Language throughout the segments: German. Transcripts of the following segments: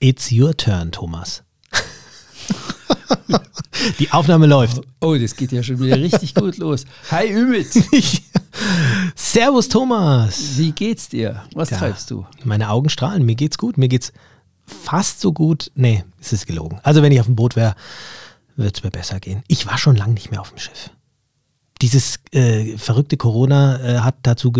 It's your turn, Thomas. Die Aufnahme läuft. Oh, das geht ja schon wieder richtig gut los. Hi Ümit. Servus Thomas. Wie geht's dir? Was Ja, treibst du? Meine Augen strahlen. Mir geht's gut. Mir geht's fast so gut. Nee, es ist gelogen. Also wenn ich auf dem Boot wäre, würde es mir besser gehen. Ich war schon lange nicht mehr auf dem Schiff. Dieses äh, verrückte Corona äh, hat dazu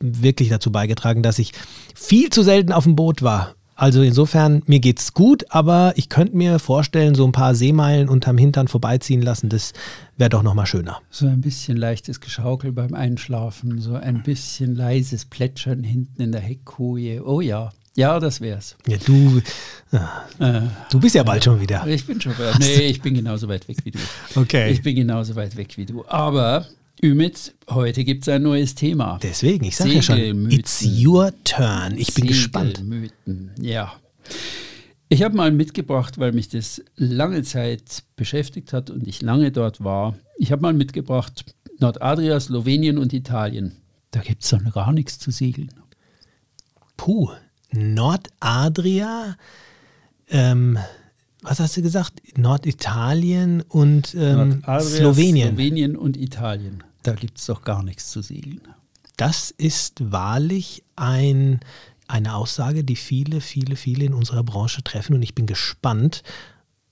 wirklich dazu beigetragen, dass ich viel zu selten auf dem Boot war. Also insofern, mir geht's gut, aber ich könnte mir vorstellen, so ein paar Seemeilen unterm Hintern vorbeiziehen lassen, das wäre doch nochmal schöner. So ein bisschen leichtes Geschaukel beim Einschlafen, so ein bisschen leises Plätschern hinten in der Heckkoje. Oh ja, ja, das wär's. Ja, du, Äh, du bist ja bald schon wieder. ich bin schon weit. Nee, ich bin genauso weit weg wie du. Okay. Ich bin genauso weit weg wie du. Aber Ümit, heute gibt's ein neues Thema. Deswegen, ich sage ja schon, it's your turn. Ich bin gespannt. Ja. Ich habe mal mitgebracht, weil mich das lange Zeit beschäftigt hat und ich lange dort war. Ich habe mal mitgebracht Nordadria, Slowenien und Italien. Da gibt es dann gar nichts zu segeln. Puh, Nordadria, ähm, was hast du gesagt? Norditalien und ähm, Nordadria, Slowenien. Slowenien und Italien. Da gibt es doch gar nichts zu segeln. Das ist wahrlich ein, eine Aussage, die viele, viele, viele in unserer Branche treffen und ich bin gespannt,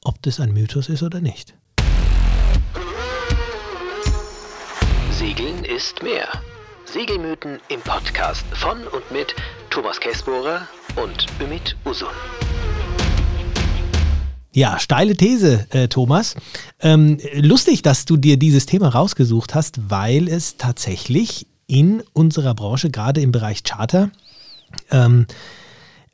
ob das ein Mythos ist oder nicht. Segeln ist mehr. Segelmythen im Podcast von und mit Thomas Kessbohrer und Ümit Usun. Ja, steile These, äh, Thomas. Ähm, lustig, dass du dir dieses Thema rausgesucht hast, weil es tatsächlich in unserer Branche, gerade im Bereich Charter, ähm,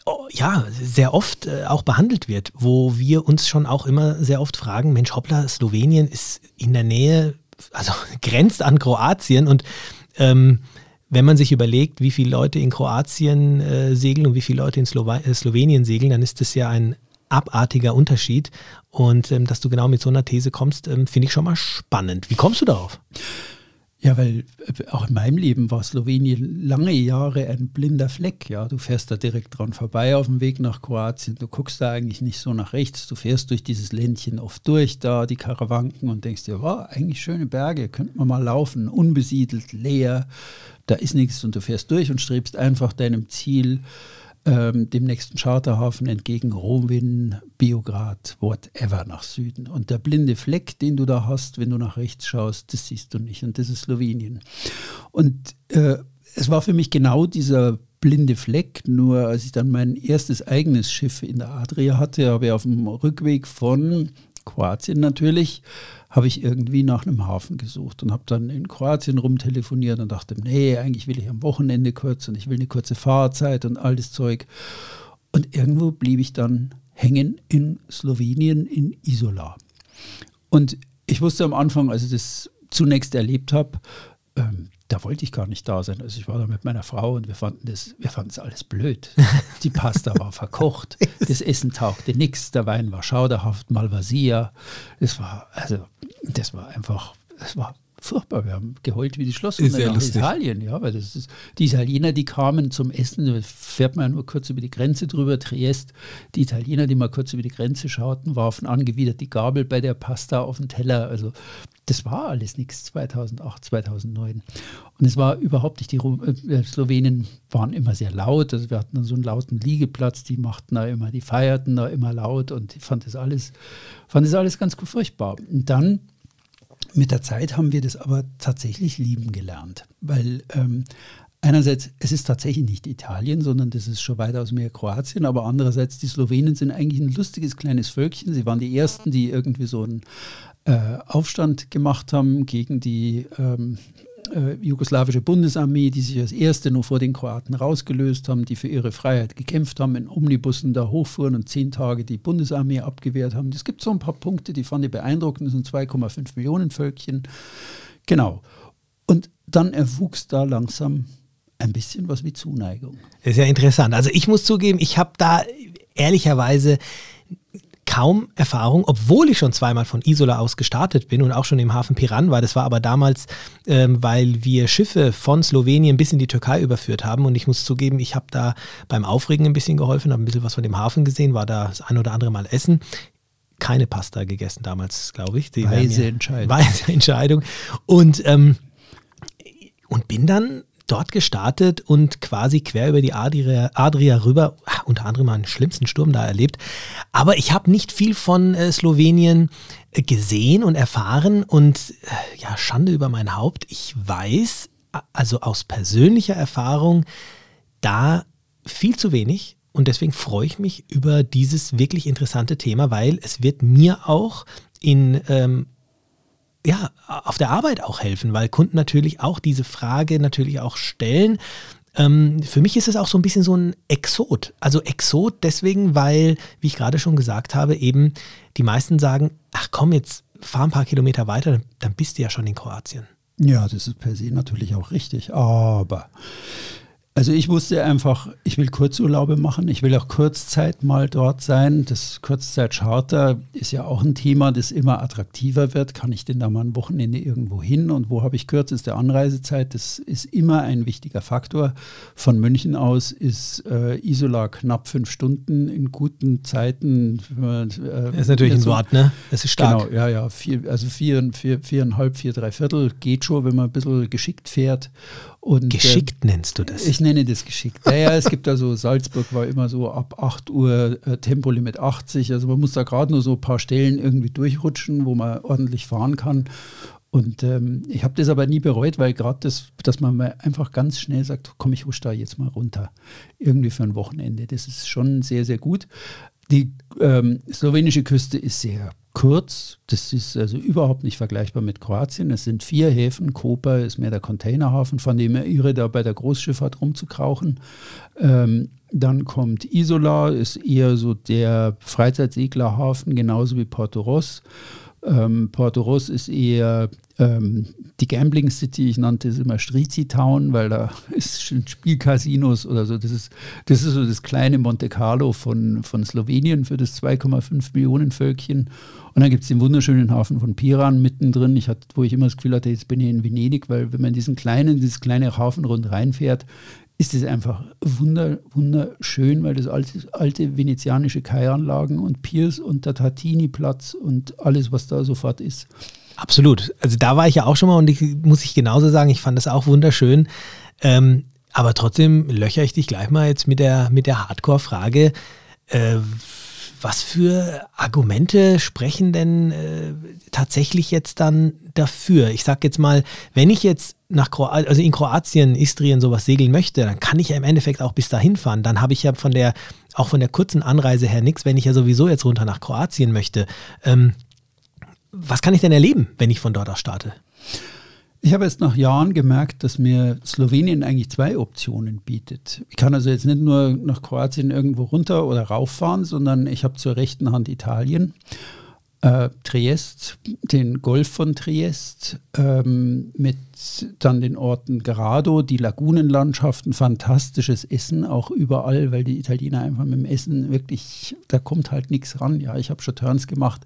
oh, ja, sehr oft äh, auch behandelt wird, wo wir uns schon auch immer sehr oft fragen, Mensch, hoppla, Slowenien ist in der Nähe, also grenzt an Kroatien und ähm, wenn man sich überlegt, wie viele Leute in Kroatien äh, segeln und wie viele Leute in Slowa äh, Slowenien segeln, dann ist das ja ein abartiger Unterschied. Und ähm, dass du genau mit so einer These kommst, ähm, finde ich schon mal spannend. Wie kommst du darauf? Ja, weil äh, auch in meinem Leben war Slowenien lange Jahre ein blinder Fleck. Ja, du fährst da direkt dran vorbei auf dem Weg nach Kroatien. Du guckst da eigentlich nicht so nach rechts. Du fährst durch dieses Ländchen oft durch, da die Karawanken und denkst dir, wow, eigentlich schöne Berge, könnte man mal laufen, unbesiedelt, leer, da ist nichts und du fährst durch und strebst einfach deinem Ziel ähm, dem nächsten Charterhafen entgegen, Romin, Biograd, whatever nach Süden. Und der blinde Fleck, den du da hast, wenn du nach rechts schaust, das siehst du nicht. Und das ist Slowenien. Und äh, es war für mich genau dieser blinde Fleck, nur als ich dann mein erstes eigenes Schiff in der Adria hatte, habe ich auf dem Rückweg von Kroatien natürlich, habe ich irgendwie nach einem Hafen gesucht und habe dann in Kroatien rumtelefoniert und dachte, nee, eigentlich will ich am Wochenende kurz und ich will eine kurze Fahrzeit und all das Zeug. Und irgendwo blieb ich dann hängen in Slowenien, in Isola. Und ich wusste am Anfang, als ich das zunächst erlebt habe, ähm, da wollte ich gar nicht da sein. Also ich war da mit meiner Frau und wir fanden das, wir fanden das alles blöd. Die Pasta war verkocht, das Essen tauchte nichts, der Wein war schauderhaft, Malvasia. Das war, also, das war einfach, das war furchtbar. Wir haben geheult wie die Schlosshunde nach lustig. Italien. Ja, weil das ist, die Italiener, die kamen zum Essen, da fährt man ja nur kurz über die Grenze drüber, Triest. Die Italiener, die mal kurz über die Grenze schauten, warfen angewidert die Gabel bei der Pasta auf den Teller. Also das war alles nichts 2008, 2009. Und es war überhaupt nicht, die Ru äh, Slowenen waren immer sehr laut. Also wir hatten dann so einen lauten Liegeplatz, die machten da immer, die feierten da immer laut und ich fand das alles, fand das alles ganz furchtbar. Und dann mit der Zeit haben wir das aber tatsächlich lieben gelernt, weil ähm, einerseits, es ist tatsächlich nicht Italien, sondern das ist schon weitaus mehr Kroatien, aber andererseits, die Slowenen sind eigentlich ein lustiges kleines Völkchen. Sie waren die Ersten, die irgendwie so einen äh, Aufstand gemacht haben gegen die ähm, äh, jugoslawische Bundesarmee, die sich als erste nur vor den Kroaten rausgelöst haben, die für ihre Freiheit gekämpft haben, in Omnibussen da hochfuhren und zehn Tage die Bundesarmee abgewehrt haben. Es gibt so ein paar Punkte, die fand ich beeindruckend. Das sind 2,5 Millionen Völkchen. Genau. Und dann erwuchs da langsam ein bisschen was wie Zuneigung. Das ist ja interessant. Also ich muss zugeben, ich habe da ehrlicherweise kaum Erfahrung, obwohl ich schon zweimal von Isola aus gestartet bin und auch schon im Hafen Piran war. Das war aber damals, ähm, weil wir Schiffe von Slowenien bis in die Türkei überführt haben. Und ich muss zugeben, ich habe da beim Aufregen ein bisschen geholfen, habe ein bisschen was von dem Hafen gesehen, war da das ein oder andere Mal essen keine Pasta gegessen damals, glaube ich. Die weise Entscheidung. Weise Entscheidung. Und, ähm, und bin dann dort gestartet und quasi quer über die Adria, Adria rüber, unter anderem einen schlimmsten Sturm da erlebt. Aber ich habe nicht viel von äh, Slowenien äh, gesehen und erfahren und äh, ja, Schande über mein Haupt. Ich weiß, also aus persönlicher Erfahrung, da viel zu wenig. Und deswegen freue ich mich über dieses wirklich interessante Thema, weil es wird mir auch in ähm, ja, auf der Arbeit auch helfen, weil Kunden natürlich auch diese Frage natürlich auch stellen. Ähm, für mich ist es auch so ein bisschen so ein Exot. Also Exot deswegen, weil, wie ich gerade schon gesagt habe, eben die meisten sagen, ach komm, jetzt fahr ein paar Kilometer weiter, dann bist du ja schon in Kroatien. Ja, das ist per se natürlich auch richtig. Aber also ich wusste einfach, ich will Kurzurlaube machen, ich will auch Kurzzeit mal dort sein. Das Kurzzeitcharter ist ja auch ein Thema, das immer attraktiver wird. Kann ich denn da mal ein Wochenende irgendwo hin und wo habe ich kürzeste Anreisezeit? Das ist immer ein wichtiger Faktor. Von München aus ist äh, Isola knapp fünf Stunden in guten Zeiten. Äh, das ist natürlich ein so, Wort, ne? Das ist stark. Genau, ja, ja. Vier, also vier, vier, viereinhalb, vier, drei Viertel geht schon, wenn man ein bisschen geschickt fährt. Und, geschickt äh, nennst du das? Ich nenne das geschickt. Naja, es gibt also, Salzburg war immer so ab 8 Uhr äh, Tempolimit 80. Also man muss da gerade nur so ein paar Stellen irgendwie durchrutschen, wo man ordentlich fahren kann. Und ähm, ich habe das aber nie bereut, weil gerade das, dass man mal einfach ganz schnell sagt, komm, ich husch da jetzt mal runter. Irgendwie für ein Wochenende. Das ist schon sehr, sehr gut. Die ähm, slowenische Küste ist sehr kurz. Das ist also überhaupt nicht vergleichbar mit Kroatien. Es sind vier Häfen. Koper ist mehr der Containerhafen, von dem er irre, da bei der Großschifffahrt rumzukrauchen. Ähm, dann kommt Isola, ist eher so der Freizeitseglerhafen, genauso wie Porto Ross. Ähm, Porto Ross ist eher ähm, die Gambling City, ich nannte es immer Strizi Town, weil da ist Spielcasinos oder so. Das ist, das ist so das kleine Monte Carlo von, von Slowenien für das 2,5 Millionen Völkchen. Und dann gibt es den wunderschönen Hafen von Piran mittendrin, ich hatte, wo ich immer das Gefühl hatte, jetzt bin ich in Venedig, weil wenn man diesen kleinen, dieses kleine Hafen rund reinfährt, ist es einfach wunder, wunderschön, weil das alte, alte venezianische Kaianlagen und Piers und der Tartini-Platz und alles, was da sofort ist. Absolut. Also da war ich ja auch schon mal und ich muss ich genauso sagen, ich fand das auch wunderschön. Ähm, aber trotzdem löcher ich dich gleich mal jetzt mit der, mit der Hardcore-Frage. Äh, was für Argumente sprechen denn äh, tatsächlich jetzt dann dafür? Ich sage jetzt mal, wenn ich jetzt nach Kroatien, also in Kroatien, Istrien sowas segeln möchte, dann kann ich ja im Endeffekt auch bis dahin fahren. Dann habe ich ja von der, auch von der kurzen Anreise her nichts, wenn ich ja sowieso jetzt runter nach Kroatien möchte. Ähm, was kann ich denn erleben, wenn ich von dort aus starte? Ich habe jetzt nach Jahren gemerkt, dass mir Slowenien eigentlich zwei Optionen bietet. Ich kann also jetzt nicht nur nach Kroatien irgendwo runter oder rauffahren, sondern ich habe zur rechten Hand Italien, äh, Triest, den Golf von Triest, ähm, mit dann den Orten Grado, die Lagunenlandschaften, fantastisches Essen auch überall, weil die Italiener einfach mit dem Essen wirklich, da kommt halt nichts ran. Ja, ich habe schon Turns gemacht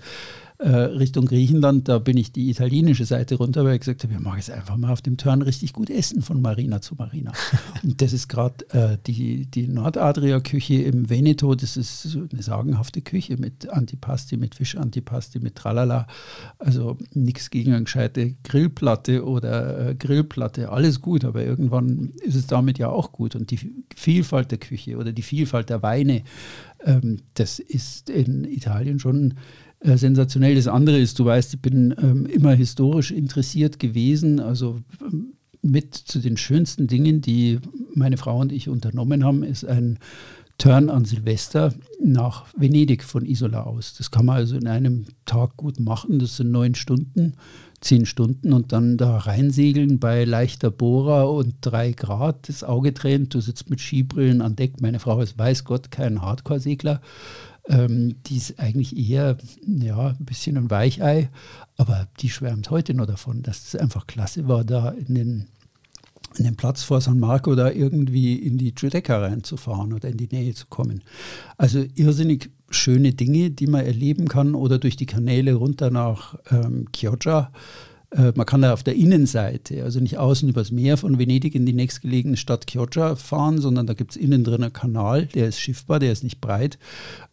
Richtung Griechenland, da bin ich die italienische Seite runter, weil ich gesagt habe, wir machen jetzt einfach mal auf dem Turn richtig gut essen von Marina zu Marina. Und das ist gerade äh, die, die Nordadria-Küche im Veneto, das ist eine sagenhafte Küche mit Antipasti, mit Fischantipasti, mit Tralala. Also nichts gegen eine gescheite Grillplatte oder äh, Grillplatte, alles gut, aber irgendwann ist es damit ja auch gut. Und die Vielfalt der Küche oder die Vielfalt der Weine, ähm, das ist in Italien schon äh, sensationell. Das andere ist, du weißt, ich bin ähm, immer historisch interessiert gewesen, also ähm, mit zu den schönsten Dingen, die meine Frau und ich unternommen haben, ist ein Turn an Silvester nach Venedig von Isola aus. Das kann man also in einem Tag gut machen. Das sind neun Stunden, zehn Stunden und dann da reinsegeln bei leichter Bohrer und drei Grad, das Auge tränt. Du sitzt mit Skibrillen an Deck. Meine Frau ist, weiß Gott, kein Hardcore-Segler ähm, die ist eigentlich eher ja, ein bisschen ein Weichei, aber die schwärmt heute nur davon, dass es einfach klasse war, da in den, in den Platz vor San Marco da irgendwie in die Giudecca reinzufahren oder in die Nähe zu kommen. Also irrsinnig schöne Dinge, die man erleben kann oder durch die Kanäle runter nach ähm, Chioggia. Äh, man kann da auf der Innenseite, also nicht außen übers Meer von Venedig in die nächstgelegene Stadt Chioggia fahren, sondern da gibt es innen drin einen Kanal, der ist schiffbar, der ist nicht breit.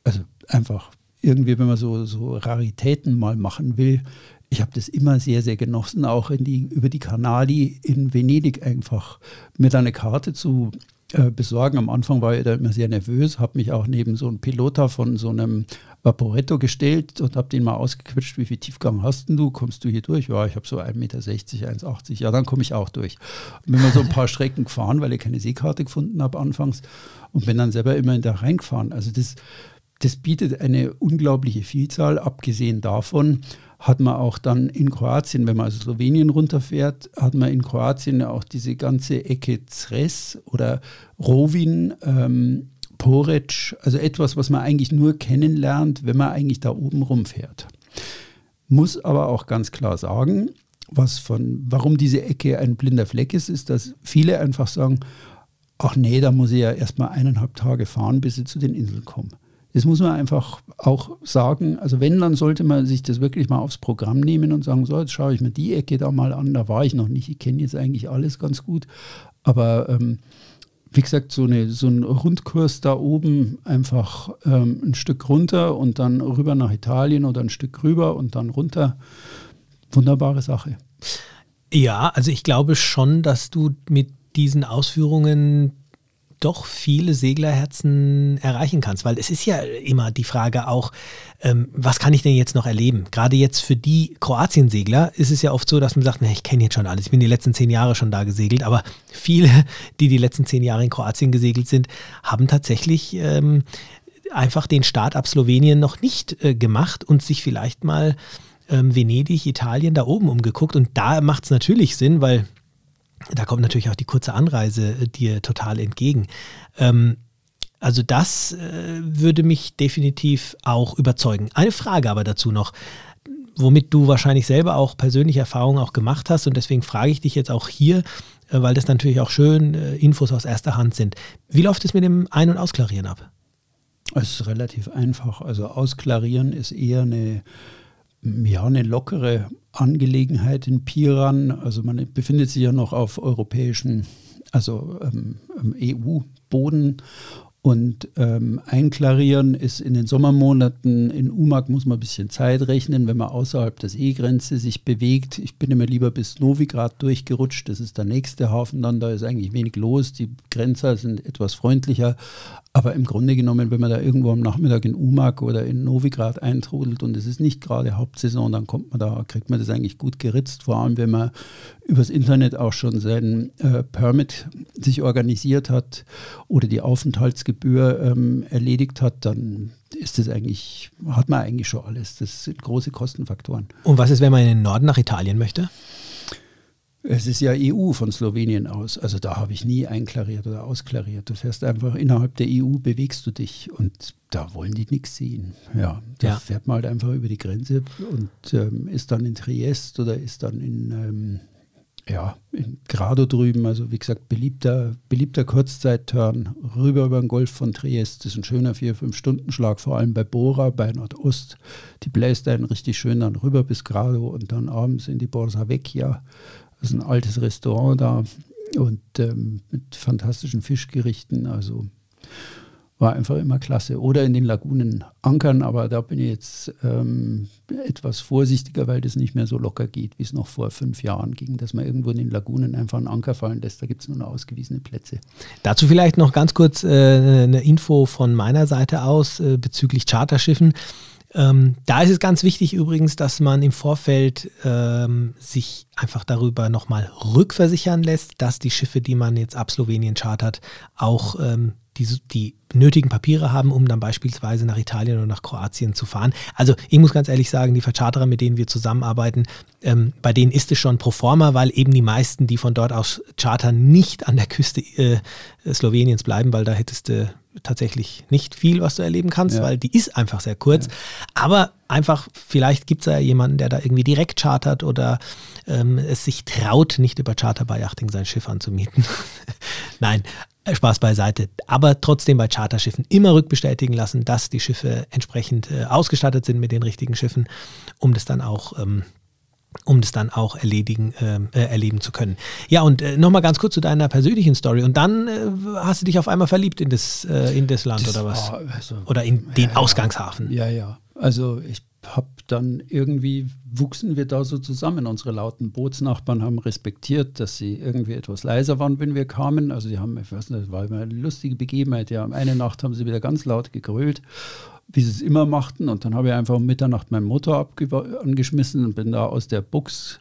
Also einfach irgendwie, wenn man so, so Raritäten mal machen will, ich habe das immer sehr, sehr genossen, auch die, über die Kanali in Venedig einfach mir da eine Karte zu äh, besorgen. Am Anfang war ich da immer sehr nervös, habe mich auch neben so einem Pilota von so einem Vaporetto gestellt und habe den mal ausgequetscht, wie viel Tiefgang hast denn du? Kommst du hier durch? Ja, ich habe so 1,60 Meter, 1,80 Ja, dann komme ich auch durch. Und bin mal so ein paar Strecken gefahren, weil ich keine Seekarte gefunden habe anfangs und bin dann selber immer in da reingefahren. Also das, das bietet eine unglaubliche Vielzahl, abgesehen davon, hat man auch dann in Kroatien, wenn man also Slowenien runterfährt, hat man in Kroatien auch diese ganze Ecke Zres oder Rovin, ähm, Porec, also etwas, was man eigentlich nur kennenlernt, wenn man eigentlich da oben rumfährt. Muss aber auch ganz klar sagen, was von, warum diese Ecke ein blinder Fleck ist, ist, dass viele einfach sagen, ach nee, da muss ich ja erstmal eineinhalb Tage fahren, bis ich zu den Inseln komme. Das muss man einfach auch sagen. Also wenn, dann sollte man sich das wirklich mal aufs Programm nehmen und sagen, so, jetzt schaue ich mir die Ecke da mal an. Da war ich noch nicht. Ich kenne jetzt eigentlich alles ganz gut. Aber ähm, wie gesagt, so, eine, so ein Rundkurs da oben einfach ähm, ein Stück runter und dann rüber nach Italien oder ein Stück rüber und dann runter. Wunderbare Sache. Ja, also ich glaube schon, dass du mit diesen Ausführungen doch viele Seglerherzen erreichen kannst, weil es ist ja immer die Frage auch, ähm, was kann ich denn jetzt noch erleben? Gerade jetzt für die Kroatien-Segler ist es ja oft so, dass man sagt, nee, ich kenne jetzt schon alles, ich bin die letzten zehn Jahre schon da gesegelt, aber viele, die die letzten zehn Jahre in Kroatien gesegelt sind, haben tatsächlich ähm, einfach den Start ab Slowenien noch nicht äh, gemacht und sich vielleicht mal ähm, Venedig, Italien da oben umgeguckt. Und da macht es natürlich Sinn, weil da kommt natürlich auch die kurze Anreise äh, dir total entgegen. Ähm, also das äh, würde mich definitiv auch überzeugen. Eine Frage aber dazu noch, womit du wahrscheinlich selber auch persönliche Erfahrungen auch gemacht hast und deswegen frage ich dich jetzt auch hier, äh, weil das natürlich auch schön äh, Infos aus erster Hand sind. Wie läuft es mit dem Ein- und Ausklarieren ab? Es ist relativ einfach. Also Ausklarieren ist eher eine ja, eine lockere Angelegenheit in Piran. Also man befindet sich ja noch auf europäischen, also ähm, EU-Boden und ähm, einklarieren ist in den Sommermonaten, in Umag muss man ein bisschen Zeit rechnen, wenn man außerhalb der Seegrenze sich bewegt. Ich bin immer lieber bis Novigrad durchgerutscht, das ist der nächste Hafen dann, da ist eigentlich wenig los. Die Grenzer sind etwas freundlicher, aber im Grunde genommen, wenn man da irgendwo am Nachmittag in Umag oder in Novigrad eintrudelt und es ist nicht gerade Hauptsaison, dann kommt man da, kriegt man das eigentlich gut geritzt, vor allem wenn man übers Internet auch schon seinen äh, Permit sich organisiert hat oder die Aufenthaltsgebühr ähm, erledigt hat, dann ist das eigentlich, hat man eigentlich schon alles. Das sind große Kostenfaktoren. Und was ist, wenn man in den Norden nach Italien möchte? Es ist ja EU von Slowenien aus. Also da habe ich nie einklariert oder ausklariert. Du fährst einfach innerhalb der EU, bewegst du dich und da wollen die nichts sehen. Ja, da ja. fährt man halt einfach über die Grenze und ähm, ist dann in Triest oder ist dann in ähm, ja, in Grado drüben, also wie gesagt, beliebter, beliebter Kurzzeitturn rüber über den Golf von Triest. Das ist ein schöner 4-5-Stunden-Schlag, vor allem bei Bora, bei Nordost. Die bläst einen richtig schön dann rüber bis Grado und dann abends in die Borsa Vecchia. Das ist ein altes Restaurant da und ähm, mit fantastischen Fischgerichten. Also war einfach immer klasse. Oder in den Lagunen ankern, aber da bin ich jetzt ähm, etwas vorsichtiger, weil das nicht mehr so locker geht, wie es noch vor fünf Jahren ging, dass man irgendwo in den Lagunen einfach einen Anker fallen lässt. Da gibt es nur noch ausgewiesene Plätze. Dazu vielleicht noch ganz kurz äh, eine Info von meiner Seite aus äh, bezüglich Charterschiffen. Ähm, da ist es ganz wichtig übrigens, dass man im Vorfeld ähm, sich einfach darüber nochmal rückversichern lässt, dass die Schiffe, die man jetzt ab Slowenien chartert, auch ähm, die, die nötigen Papiere haben, um dann beispielsweise nach Italien oder nach Kroatien zu fahren. Also ich muss ganz ehrlich sagen, die Vercharterer, mit denen wir zusammenarbeiten, ähm, bei denen ist es schon pro forma, weil eben die meisten, die von dort aus chartern, nicht an der Küste äh, Sloweniens bleiben, weil da hättest du tatsächlich nicht viel, was du erleben kannst, ja. weil die ist einfach sehr kurz. Ja. Aber einfach, vielleicht gibt es ja jemanden, der da irgendwie direkt chartert oder ähm, es sich traut, nicht über Charter bei Yachting sein Schiff anzumieten. Nein, Spaß beiseite. Aber trotzdem bei Charterschiffen immer rückbestätigen lassen, dass die Schiffe entsprechend äh, ausgestattet sind mit den richtigen Schiffen, um das dann auch ähm, um das dann auch erledigen, ähm, äh, erleben zu können. Ja, und äh, nochmal ganz kurz zu deiner persönlichen Story. Und dann äh, hast du dich auf einmal verliebt in das, äh, in das Land Das oder was? war, also, oder in den ja, Ausgangshafen. Ja, ja. Also ich habe dann irgendwie, wuchsen wir da so zusammen. Unsere lauten Bootsnachbarn haben respektiert, dass sie irgendwie etwas leiser waren, wenn wir kamen. Also die haben, ich weiß nicht, das war immer eine lustige Begebenheit. Ja, eine Nacht haben sie wieder ganz laut gegrölt, wie sie es immer machten. Und dann habe ich einfach um Mitternacht meinen Motor angeschmissen und bin da aus der Box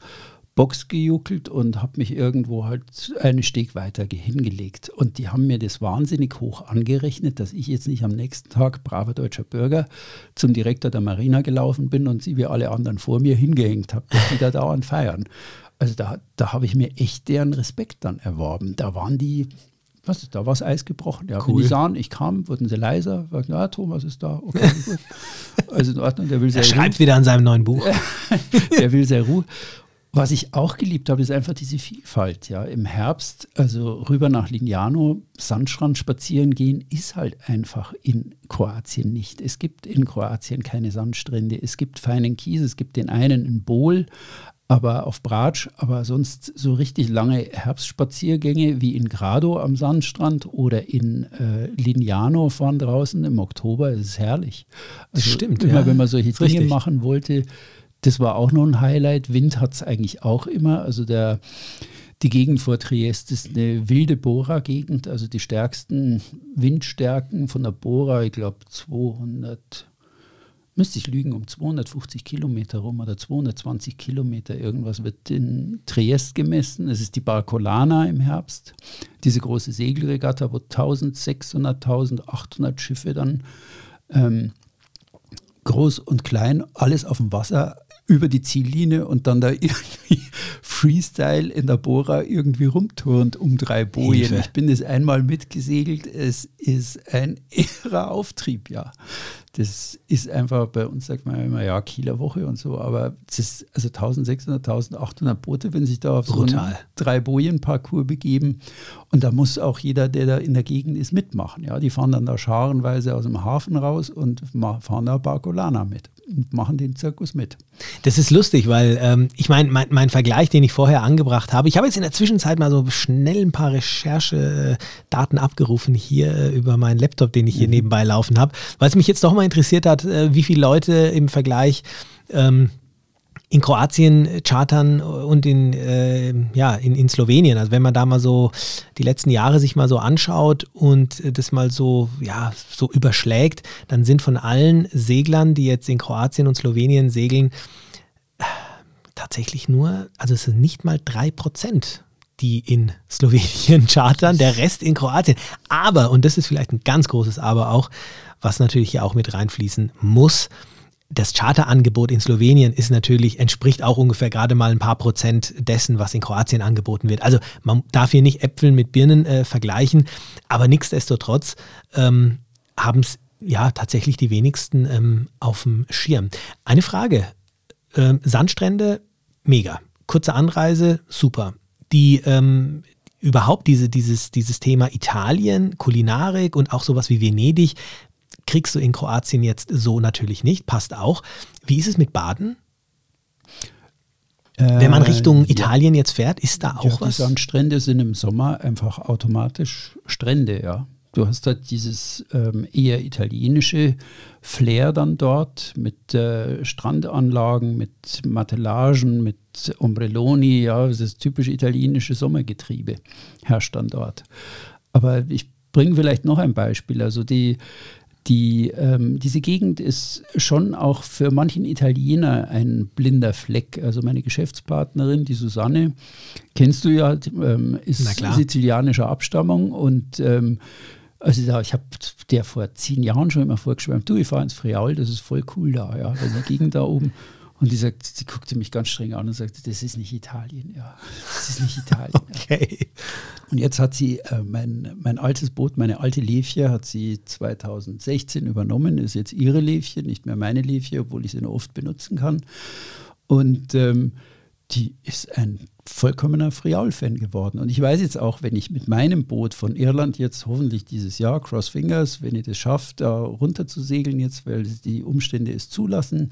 Box gejuckelt und habe mich irgendwo halt einen Steg weiter hingelegt. Und die haben mir das wahnsinnig hoch angerechnet, dass ich jetzt nicht am nächsten Tag, braver deutscher Bürger, zum Direktor der Marina gelaufen bin und sie wie alle anderen vor mir hingehängt habe, dass die da dauernd feiern. Also da, da habe ich mir echt deren Respekt dann erworben. Da waren die, was ist, da war das Eis gebrochen. Ja, Cool. Wenn die sahen, ich kam, wurden sie leiser, sagten, ja, Thomas ist da, okay, gut. Also in Ordnung, der will Er sehr schreibt wieder an seinem neuen Buch. der will sehr Ruhe. Was ich auch geliebt habe, ist einfach diese Vielfalt. Ja, im Herbst, also rüber nach Lignano, Sandstrand spazieren gehen, ist halt einfach in Kroatien nicht. Es gibt in Kroatien keine Sandstrände. Es gibt feinen Kies, es gibt den einen in Bol, aber auf Bratsch, aber sonst so richtig lange Herbstspaziergänge wie in Grado am Sandstrand oder in äh, Lignano fahren draußen im Oktober, das ist herrlich. Also Stimmt, immer ja. wenn man solche Dinge richtig. machen wollte, das war auch noch ein Highlight. Wind hat es eigentlich auch immer. Also der, die Gegend vor Triest ist eine wilde Bohrer-Gegend. Also die stärksten Windstärken von der Bohrer, ich glaube 200, müsste ich lügen, um 250 Kilometer rum oder 220 Kilometer irgendwas wird in Triest gemessen. Es ist die Barcolana im Herbst. Diese große Segelregatta, wo 1600, 1800 Schiffe dann ähm, groß und klein, alles auf dem Wasser über die Ziellinie und dann da irgendwie Freestyle in der Bora irgendwie rumturnt um drei Bojen. Hilfe. Ich bin das einmal mitgesegelt. Es ist ein irrer Auftrieb, ja. Das ist einfach, bei uns sagt man immer, ja, Kieler Woche und so, aber es ist also 1600, 1800 Boote, wenn sich da auf so Brutal. einen drei Bojen-Parcours begeben. Und da muss auch jeder, der da in der Gegend ist, mitmachen. Ja, die fahren dann da scharenweise aus dem Hafen raus und fahren da Barcolana mit und machen den Zirkus mit. Das ist lustig, weil ähm, ich meine, mein, mein Vergleich, den ich vorher angebracht habe, ich habe jetzt in der Zwischenzeit mal so schnell ein paar Recherchedaten abgerufen hier äh, über meinen Laptop, den ich hier nebenbei laufen habe, weil es mich jetzt doch mal interessiert hat, äh, wie viele Leute im Vergleich ähm, in Kroatien chartern und in, äh, ja, in, in Slowenien. Also wenn man da mal so die letzten Jahre sich mal so anschaut und äh, das mal so, ja, so überschlägt, dann sind von allen Seglern, die jetzt in Kroatien und Slowenien segeln, äh, tatsächlich nur, also es sind nicht mal drei Prozent die in Slowenien chartern, der Rest in Kroatien. Aber, und das ist vielleicht ein ganz großes Aber auch, was natürlich hier auch mit reinfließen muss, das Charterangebot in Slowenien ist natürlich, entspricht auch ungefähr gerade mal ein paar Prozent dessen, was in Kroatien angeboten wird. Also man darf hier nicht Äpfel mit Birnen äh, vergleichen, aber nichtsdestotrotz ähm, haben es ja tatsächlich die wenigsten ähm, auf dem Schirm. Eine Frage. Ähm, Sandstrände, mega. Kurze Anreise, super. Die ähm, überhaupt diese, dieses, dieses Thema Italien, Kulinarik und auch sowas wie Venedig, kriegst du in Kroatien jetzt so natürlich nicht, passt auch. Wie ist es mit Baden? Wenn man Richtung Äh, Italien jetzt fährt, ist da ja, auch die was? Sandstrände sind im Sommer einfach automatisch Strände, ja. Du hast halt dieses ähm, eher italienische Flair dann dort mit äh, Strandanlagen, mit Matellagen, mit Ombrelloni, ja, das typisch italienische Sommergetriebe herrscht dann dort. Aber ich bringe vielleicht noch ein Beispiel. Also die, die, ähm, diese Gegend ist schon auch für manchen Italiener ein blinder Fleck. Also meine Geschäftspartnerin, die Susanne, kennst du ja, ähm, ist sizilianischer Abstammung und ähm, also ich habe der vor zehn Jahren schon immer vorgeschwärmt, du, ich fahre ins Freaul, das ist voll cool da, ja, also die Gegend da oben. Und die sagt, sie guckte mich ganz streng an und sagte, das ist nicht Italien, ja, das ist nicht Italien. ja. Okay. Und jetzt hat sie äh, mein, mein altes Boot, meine alte Levje, hat sie 2016 übernommen, ist jetzt ihre Levje, nicht mehr meine Levje, obwohl ich sie nur oft benutzen kann. Und ähm, die ist ein vollkommener Friaul-Fan geworden. Und ich weiß jetzt auch, wenn ich mit meinem Boot von Irland jetzt hoffentlich dieses Jahr, Cross Fingers, wenn ich das schaffe, da runter zu segeln jetzt, weil die Umstände es zulassen,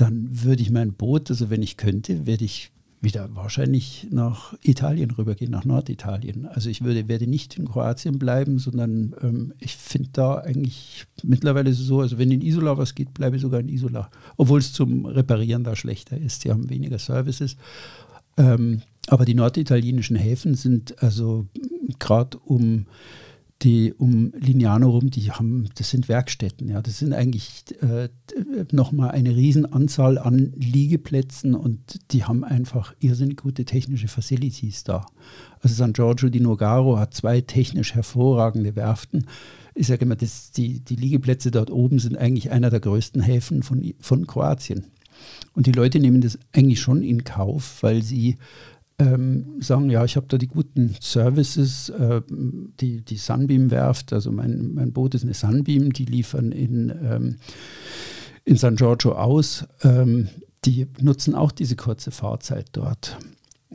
dann würde ich mein Boot, also wenn ich könnte, werde ich wieder wahrscheinlich nach Italien rübergehen, nach Norditalien. Also ich würde, werde nicht in Kroatien bleiben, sondern ähm, ich finde da eigentlich mittlerweile so, also wenn in Isola was geht, bleibe ich sogar in Isola. Obwohl es zum Reparieren da schlechter ist. Die haben weniger Services. Ähm, aber die norditalienischen Häfen sind also gerade um die um Lignano rum, die haben, das sind Werkstätten, ja, das sind eigentlich äh, nochmal eine Riesenanzahl an Liegeplätzen und die haben einfach irrsinnig gute technische Facilities da. Also San Giorgio di Nogaro hat zwei technisch hervorragende Werften. Ich sage immer, das, die, die Liegeplätze dort oben sind eigentlich einer der größten Häfen von, von Kroatien. Und die Leute nehmen das eigentlich schon in Kauf, weil sie ähm, sagen, ja, ich habe da die guten Services, äh, die, die Sunbeam-Werft, also mein, mein Boot ist eine Sunbeam, die liefern in, ähm, in San Giorgio aus. Ähm, die nutzen auch diese kurze Fahrzeit dort.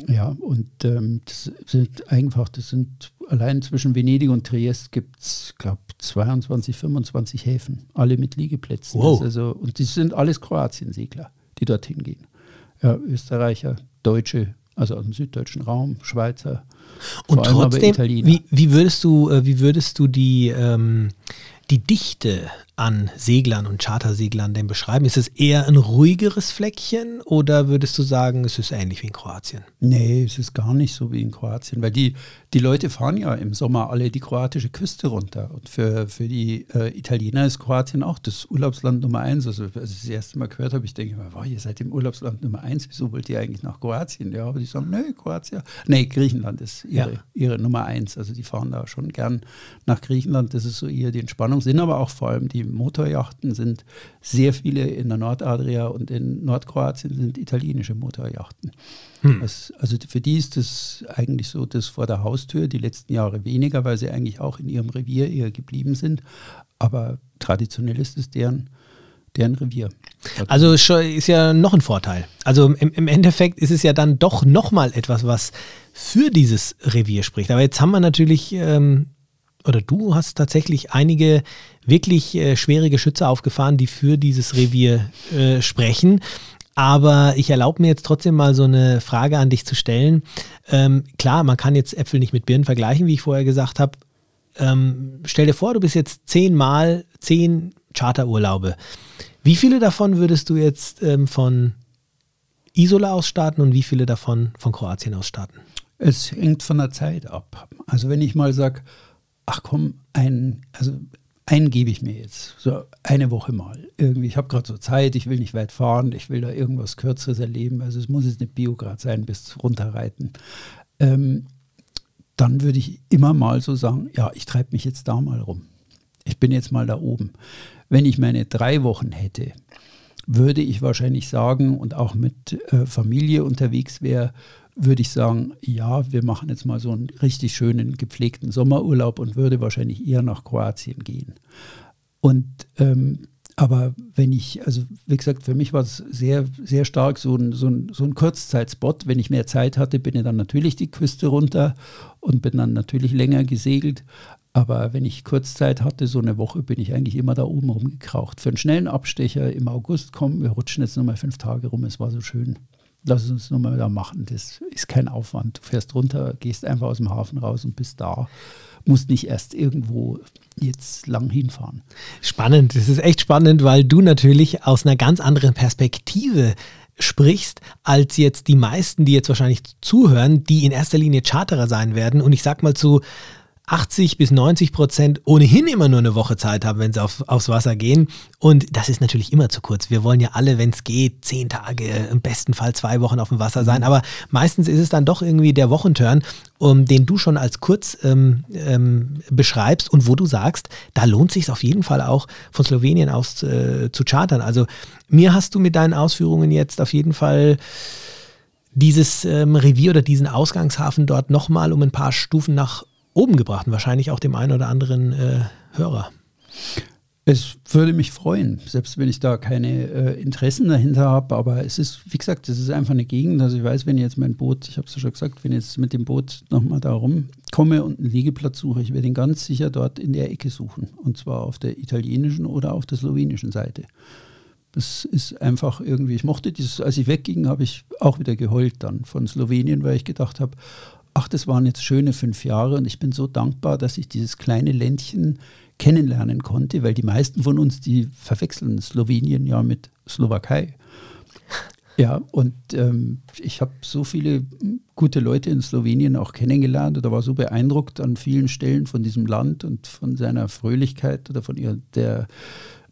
Ja, und ähm, das sind einfach, das sind allein zwischen Venedig und Triest gibt es, glaube ich, 22, 25 Häfen, alle mit Liegeplätzen. Wow. Also, und die sind alles Kroatien-Segler, die dorthin gehen. Ja, Österreicher, Deutsche, also aus dem süddeutschen Raum, Schweizer. Und trotzdem, wie, wie, würdest du, äh, wie würdest du die, ähm, die Dichte an Seglern und Charterseglern denn beschreiben? Ist es eher ein ruhigeres Fleckchen oder würdest du sagen, es ist ähnlich wie in Kroatien? Nee, es ist gar nicht so wie in Kroatien, weil die, die Leute fahren ja im Sommer alle die kroatische Küste runter. Und für, für die äh, Italiener ist Kroatien auch das Urlaubsland Nummer eins. Also, als ich das erste Mal gehört habe, ich denke mir, wow, ihr seid im Urlaubsland Nummer eins, wieso wollt ihr eigentlich nach Kroatien? Ja, aber die sagen, nee, Kroatien. Nee, Griechenland ist ihre, ja. ihre Nummer eins. Also die fahren da schon gern nach Griechenland. Das ist so eher die Entspannung, sind aber auch vor allem die Motorjachten sind sehr viele in der Nordadria und in Nordkroatien sind italienische Motorjachten. Hm. Das, also für die ist das eigentlich so das vor der Haustür, die letzten Jahre weniger, weil sie eigentlich auch in ihrem Revier eher geblieben sind. Aber traditionell ist es deren, deren Revier. Also ist ja noch ein Vorteil. Also im, im Endeffekt ist es ja dann doch nochmal etwas, was für dieses Revier spricht. Aber jetzt haben wir natürlich ähm, oder du hast tatsächlich einige wirklich äh, schwere Geschütze aufgefahren, die für dieses Revier äh, sprechen. Aber ich erlaube mir jetzt trotzdem mal so eine Frage an dich zu stellen. Ähm, klar, man kann jetzt Äpfel nicht mit Birnen vergleichen, wie ich vorher gesagt habe. Ähm, stell dir vor, du bist jetzt zehnmal zehn Charterurlaube. Wie viele davon würdest du jetzt ähm, von Isola aus starten und wie viele davon von Kroatien aus starten? Es hängt von der Zeit ab. Also wenn ich mal sage, ach komm, ein, also einen gebe ich mir jetzt, so eine Woche mal. Irgendwie, ich habe gerade so Zeit, ich will nicht weit fahren, ich will da irgendwas Kürzeres erleben. Also es muss jetzt nicht Biograd sein, bis runterreiten. Ähm, dann würde ich immer mal so sagen, ja, ich treibe mich jetzt da mal rum. Ich bin jetzt mal da oben. Wenn ich meine drei Wochen hätte, würde ich wahrscheinlich sagen und auch mit äh, Familie unterwegs wäre, würde ich sagen, ja, wir machen jetzt mal so einen richtig schönen, gepflegten Sommerurlaub und würde wahrscheinlich eher nach Kroatien gehen. Und ähm, aber wenn ich, also wie gesagt, für mich war es sehr, sehr stark so ein, so ein, so ein Kurzzeitspot. Wenn ich mehr Zeit hatte, bin ich dann natürlich die Küste runter und bin dann natürlich länger gesegelt. Aber wenn ich Kurzzeit hatte, so eine Woche, bin ich eigentlich immer da oben rumgekraucht. Für einen schnellen Abstecher im August kommen, wir rutschen jetzt nochmal fünf Tage rum, es war so schön lass es uns nochmal da machen. Das ist kein Aufwand. Du fährst runter, gehst einfach aus dem Hafen raus und bist da. Musst nicht erst irgendwo jetzt lang hinfahren. Spannend, das ist echt spannend, weil du natürlich aus einer ganz anderen Perspektive sprichst, als jetzt die meisten, die jetzt wahrscheinlich zuhören, die in erster Linie Charterer sein werden. Und ich sag mal zu 80 bis 90 Prozent ohnehin immer nur eine Woche Zeit haben, wenn sie auf, aufs Wasser gehen. Und das ist natürlich immer zu kurz. Wir wollen ja alle, wenn es geht, zehn Tage, im besten Fall zwei Wochen auf dem Wasser sein. Aber meistens ist es dann doch irgendwie der Wochenturn, um, den du schon als kurz ähm, ähm, beschreibst und wo du sagst, da lohnt sich auf jeden Fall auch von Slowenien aus äh, zu chartern. Also mir hast du mit deinen Ausführungen jetzt auf jeden Fall dieses ähm, Revier oder diesen Ausgangshafen dort nochmal um ein paar Stufen nach oben gebracht und wahrscheinlich auch dem einen oder anderen äh, Hörer. Es würde mich freuen, selbst wenn ich da keine äh, Interessen dahinter habe. Aber es ist, wie gesagt, es ist einfach eine Gegend. Also ich weiß, wenn ich jetzt mein Boot, ich habe es ja schon gesagt, wenn ich jetzt mit dem Boot nochmal da rumkomme und einen Liegeplatz suche, ich werde ihn ganz sicher dort in der Ecke suchen. Und zwar auf der italienischen oder auf der slowenischen Seite. Das ist einfach irgendwie, ich mochte dieses, als ich wegging, habe ich auch wieder geheult dann von Slowenien, weil ich gedacht habe, ach, das waren jetzt schöne fünf Jahre und ich bin so dankbar, dass ich dieses kleine Ländchen kennenlernen konnte, weil die meisten von uns, die verwechseln Slowenien ja mit Slowakei. Ja, und ähm, ich habe so viele gute Leute in Slowenien auch kennengelernt oder war so beeindruckt an vielen Stellen von diesem Land und von seiner Fröhlichkeit oder von ihr, der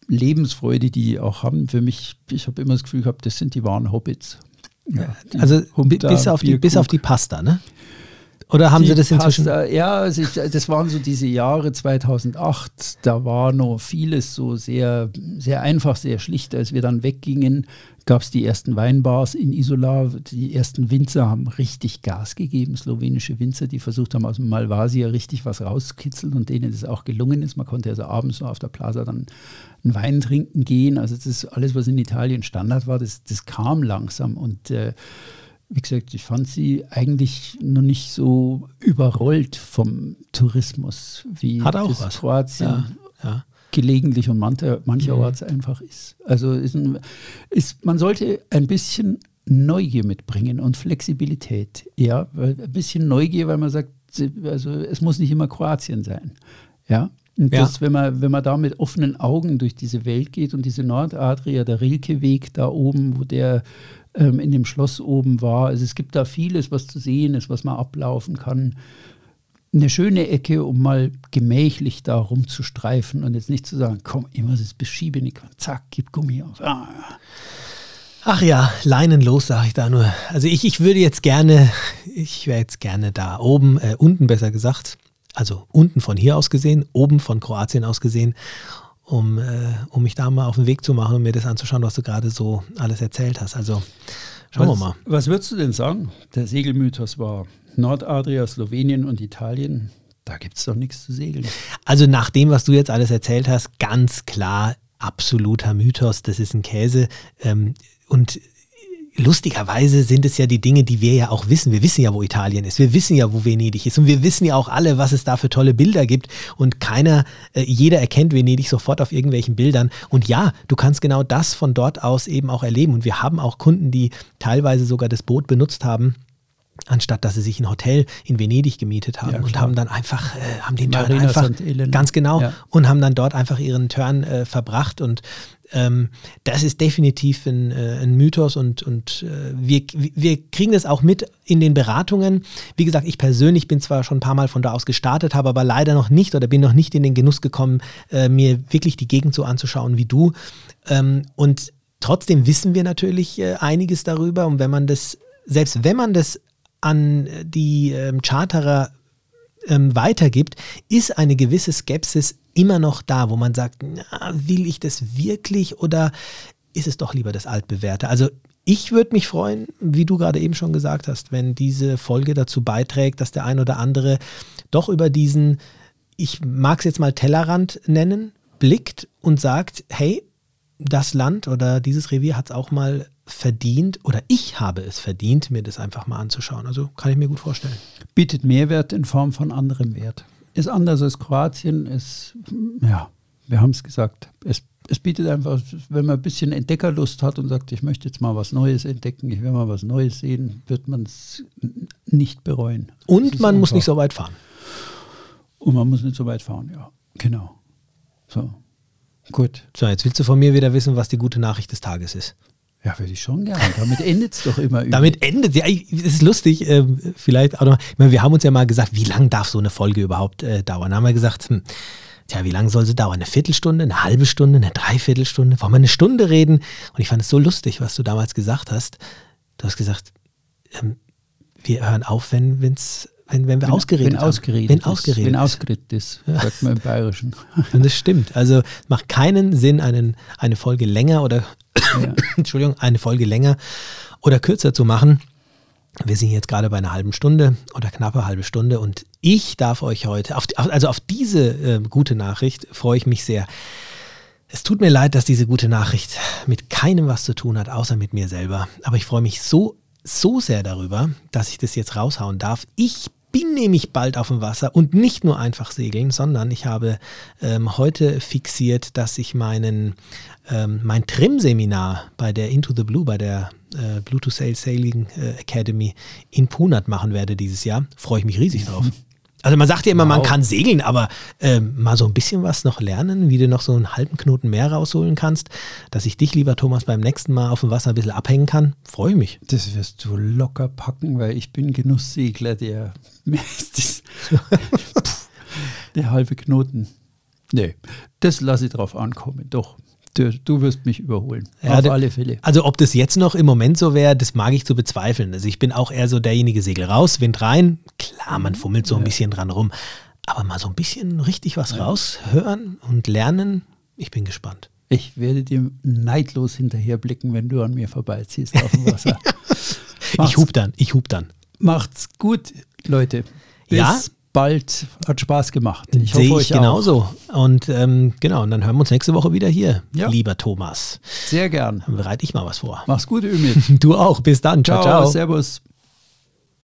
Lebensfreude, die die auch haben. Für mich, ich habe immer das Gefühl gehabt, das sind die wahren Hobbits. Ja, also bis auf, die, bis auf die Pasta, ne? Oder haben Sie das inzwischen? Pasta, ja, das waren so diese Jahre 2008. Da war noch vieles so sehr, sehr einfach, sehr schlicht. Als wir dann weggingen, gab es die ersten Weinbars in Isola. Die ersten Winzer haben richtig Gas gegeben, slowenische Winzer, die versucht haben, aus dem Malvasia richtig was rauszukitzeln und denen das auch gelungen ist. Man konnte also abends so auf der Plaza dann einen Wein trinken gehen. Also das ist alles, was in Italien Standard war, das, das kam langsam und äh, wie gesagt, ich fand sie eigentlich noch nicht so überrollt vom Tourismus, wie Hat auch das was. Kroatien Ja, ja. gelegentlich und mancher, mancherorts Mhm. einfach ist. Also ist ein, ist, man sollte ein bisschen Neugier mitbringen und Flexibilität. Ja, ein bisschen Neugier, weil man sagt, also es muss nicht immer Kroatien sein. Ja. Und Ja. das, wenn man, wenn man da mit offenen Augen durch diese Welt geht und diese Nordadria, der Rilke-Weg da oben, wo der ähm, in dem Schloss oben war, also es gibt da vieles, was zu sehen ist, was man ablaufen kann eine schöne Ecke, um mal gemächlich da rumzustreifen und jetzt nicht zu sagen, komm, muss es beschieben, zack, gib Gummi auf. Ah. Ach ja, leinenlos sage ich da nur. Also ich, ich würde jetzt gerne, ich wäre jetzt gerne da oben, äh, unten besser gesagt, also unten von hier aus gesehen, oben von Kroatien aus gesehen, um, äh, um mich da mal auf den Weg zu machen und mir das anzuschauen, was du gerade so alles erzählt hast. Also schauen was, wir mal. Was würdest du denn sagen? Der Segelmythos war Nordadria, Slowenien und Italien. Da gibt es doch nichts zu segeln. Also nach dem, was du jetzt alles erzählt hast, ganz klar absoluter Mythos, das ist ein Käse. Ähm, und lustigerweise sind es ja die Dinge, die wir ja auch wissen. Wir wissen ja, wo Italien ist. Wir wissen ja, wo Venedig ist. Und wir wissen ja auch alle, was es da für tolle Bilder gibt. Und keiner, äh, jeder erkennt Venedig sofort auf irgendwelchen Bildern. Und ja, du kannst genau das von dort aus eben auch erleben. Und wir haben auch Kunden, die teilweise sogar das Boot benutzt haben anstatt dass sie sich ein Hotel in Venedig gemietet haben Ja, und haben dann einfach, äh, haben den Turn Marina einfach, ganz genau, Ja. und haben dann dort einfach ihren Turn äh, verbracht und ähm, das ist definitiv ein, äh, ein Mythos und, und äh, wir, wir kriegen das auch mit in den Beratungen. Wie gesagt, ich persönlich bin zwar schon ein paar Mal von da aus gestartet, habe aber leider noch nicht oder bin noch nicht in den Genuss gekommen, äh, mir wirklich die Gegend so anzuschauen wie du. Ähm, und trotzdem wissen wir natürlich äh, einiges darüber und wenn man das, selbst wenn man das an die ähm, Charterer ähm, weitergibt, ist eine gewisse Skepsis immer noch da, wo man sagt, na, will ich das wirklich oder ist es doch lieber das altbewährte? Also ich würde mich freuen, wie du gerade eben schon gesagt hast, wenn diese Folge dazu beiträgt, dass der ein oder andere doch über diesen, ich mag es jetzt mal Tellerrand nennen, blickt und sagt, hey, das Land oder dieses Revier hat es auch mal verdient oder ich habe es verdient, mir das einfach mal anzuschauen. Also kann ich mir gut vorstellen. Bietet Mehrwert in Form von anderem Wert. Ist anders als Kroatien, ist, ja, wir haben es gesagt, es, es bietet einfach, wenn man ein bisschen Entdeckerlust hat und sagt, ich möchte jetzt mal was Neues entdecken, ich will mal was Neues sehen, wird man es nicht bereuen. Und man muss einfach- nicht so weit fahren. Und man muss nicht so weit fahren, ja. Genau. So. Gut. So, jetzt willst du von mir wieder wissen, was die gute Nachricht des Tages ist. Ja, würde ich schon gerne. Damit endet es doch immer. übel. Damit endet, ja, es ist lustig, äh, vielleicht auch noch, ich meine, wir haben uns ja mal gesagt, wie lang darf so eine Folge überhaupt äh, dauern? Da haben wir gesagt, hm, tja, wie lange soll sie dauern? Eine Viertelstunde, eine halbe Stunde, eine Dreiviertelstunde? Wollen wir eine Stunde reden? Und ich fand es so lustig, was du damals gesagt hast. Du hast gesagt, ähm, wir hören auf, wenn, wenn's, wenn, wenn wir ausgeredet wenn haben. ausgeredet wenn ist. ausgeredet Wenn ausgeredet ist, sagt man im Bayerischen. Und das stimmt. Also es macht keinen Sinn, einen, eine Folge länger oder Entschuldigung, eine Folge länger oder kürzer zu machen. Wir sind jetzt gerade bei einer halben Stunde oder knappe halbe Stunde und ich darf euch heute, auf, also auf diese äh, gute Nachricht freue ich mich sehr. Es tut mir leid, dass diese gute Nachricht mit keinem was zu tun hat, außer mit mir selber. Aber ich freue mich so, so sehr darüber, dass ich das jetzt raushauen darf. Ich bin nämlich bald auf dem Wasser und nicht nur einfach segeln, sondern ich habe ähm, heute fixiert, dass ich meinen, ähm, mein Trim-Seminar bei der Into the Blue, bei der äh, Blue to Sail Sailing äh, Academy in Punat machen werde dieses Jahr. Freue ich mich riesig drauf. Also man sagt ja immer, wow. man kann segeln, aber äh, mal so ein bisschen was noch lernen, wie du noch so einen halben Knoten mehr rausholen kannst, dass ich dich, lieber Thomas, beim nächsten Mal auf dem Wasser ein bisschen abhängen kann, freue ich mich. Das wirst du locker packen, weil ich bin Genusssegler, der der halbe Knoten. Nee, das lasse ich drauf ankommen, doch. Du, du, wirst mich überholen. Ja, auf alle Fälle. Also ob das jetzt noch im Moment so wäre, das mag ich zu bezweifeln. Also ich bin auch eher so derjenige Segel raus, Wind rein. Klar, man fummelt so ein bisschen dran rum. Aber mal so ein bisschen richtig was ja. raushören und lernen, ich bin gespannt. Ich werde dir neidlos hinterherblicken, wenn du an mir vorbeiziehst auf dem Wasser. ich hub dann, ich hub dann. Macht's gut, Leute. Bis ja? Bald. Hat Spaß gemacht. Ich Sehe hoffe, ich genauso. Und ähm, genau, und dann hören wir uns nächste Woche wieder hier, ja. lieber Thomas. Sehr gern. Dann bereite ich mal was vor. Mach's gut, Ümit. Du auch. Bis dann. Ciao, ciao. ciao. Servus.